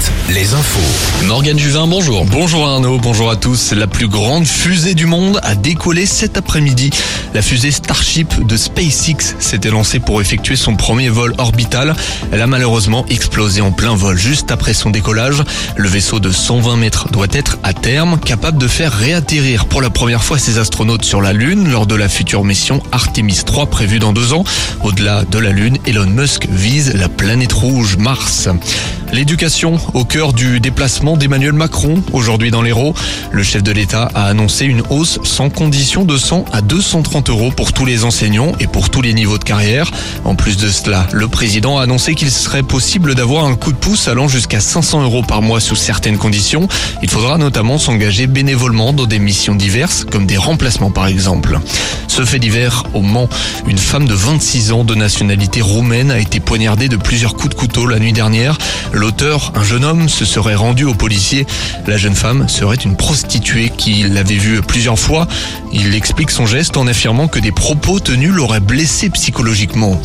7, les infos. Morgane Juvin, bonjour. Bonjour Arnaud, bonjour à tous. La plus grande fusée du monde a décollé cet après-midi. La fusée Starship de SpaceX s'était lancée pour effectuer son premier vol orbital. Elle a malheureusement explosé en plein vol juste après son décollage. Le vaisseau de 120 mètres doit être à terme capable de faire réatterrir pour la première fois ses astronautes sur la Lune lors de la future mission Artemis 3 prévue dans deux ans. Au-delà de la Lune, Elon Musk vise la planète rouge Mars. L'éducation au cœur du déplacement d'Emmanuel Macron aujourd'hui dans l'Hérault. Le chef de l'État a annoncé une hausse sans condition de 100 à 230 euros pour tous les enseignants et pour tous les niveaux de carrière. En plus de cela, le président a annoncé qu'il serait possible d'avoir un coup de pouce allant jusqu'à 500 euros par mois sous certaines conditions. Il faudra notamment s'engager bénévolement dans des missions diverses comme des remplacements par exemple. Ce fait divers au Mans, une femme de 26 ans de nationalité roumaine a été poignardée de plusieurs coups de couteau la nuit dernière. L'auteur, un jeune homme, se serait rendu aux policiers. La jeune femme serait une prostituée qui l'avait vue plusieurs fois. Il explique son geste en affirmant que des propos tenus l'auraient blessé psychologiquement.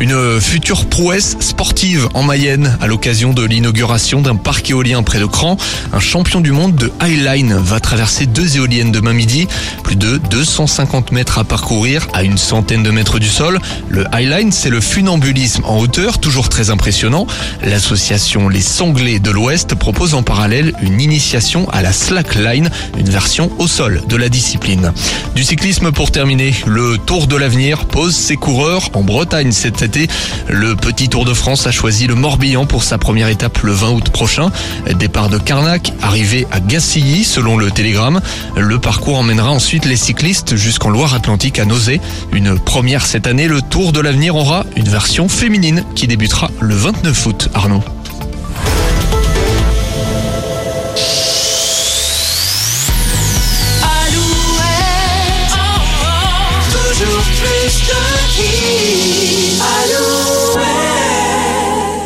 Une future prouesse sportive en Mayenne à l'occasion de l'inauguration d'un parc éolien près de Cran. Un champion du monde de Highline va traverser deux éoliennes demain midi. Plus de 250 mètres à parcourir à une centaine de mètres du sol. Le Highline, c'est le funambulisme en hauteur, toujours très impressionnant. L'association les Sanglés de l'Ouest propose en parallèle une initiation à la slackline, une version au sol de la discipline. Du cyclisme pour terminer, le Tour de l'avenir pose ses coureurs en Bretagne cet été. Le petit Tour de France a choisi le Morbihan pour sa première étape le 20 août prochain. Départ de Carnac, arrivé à Gacilly selon le Télégramme. Le parcours emmènera ensuite les cyclistes jusqu'en Loire-Atlantique à Nausée. Une première cette année, le Tour de l'avenir aura une version féminine qui débutera le 29 août. Arnaud.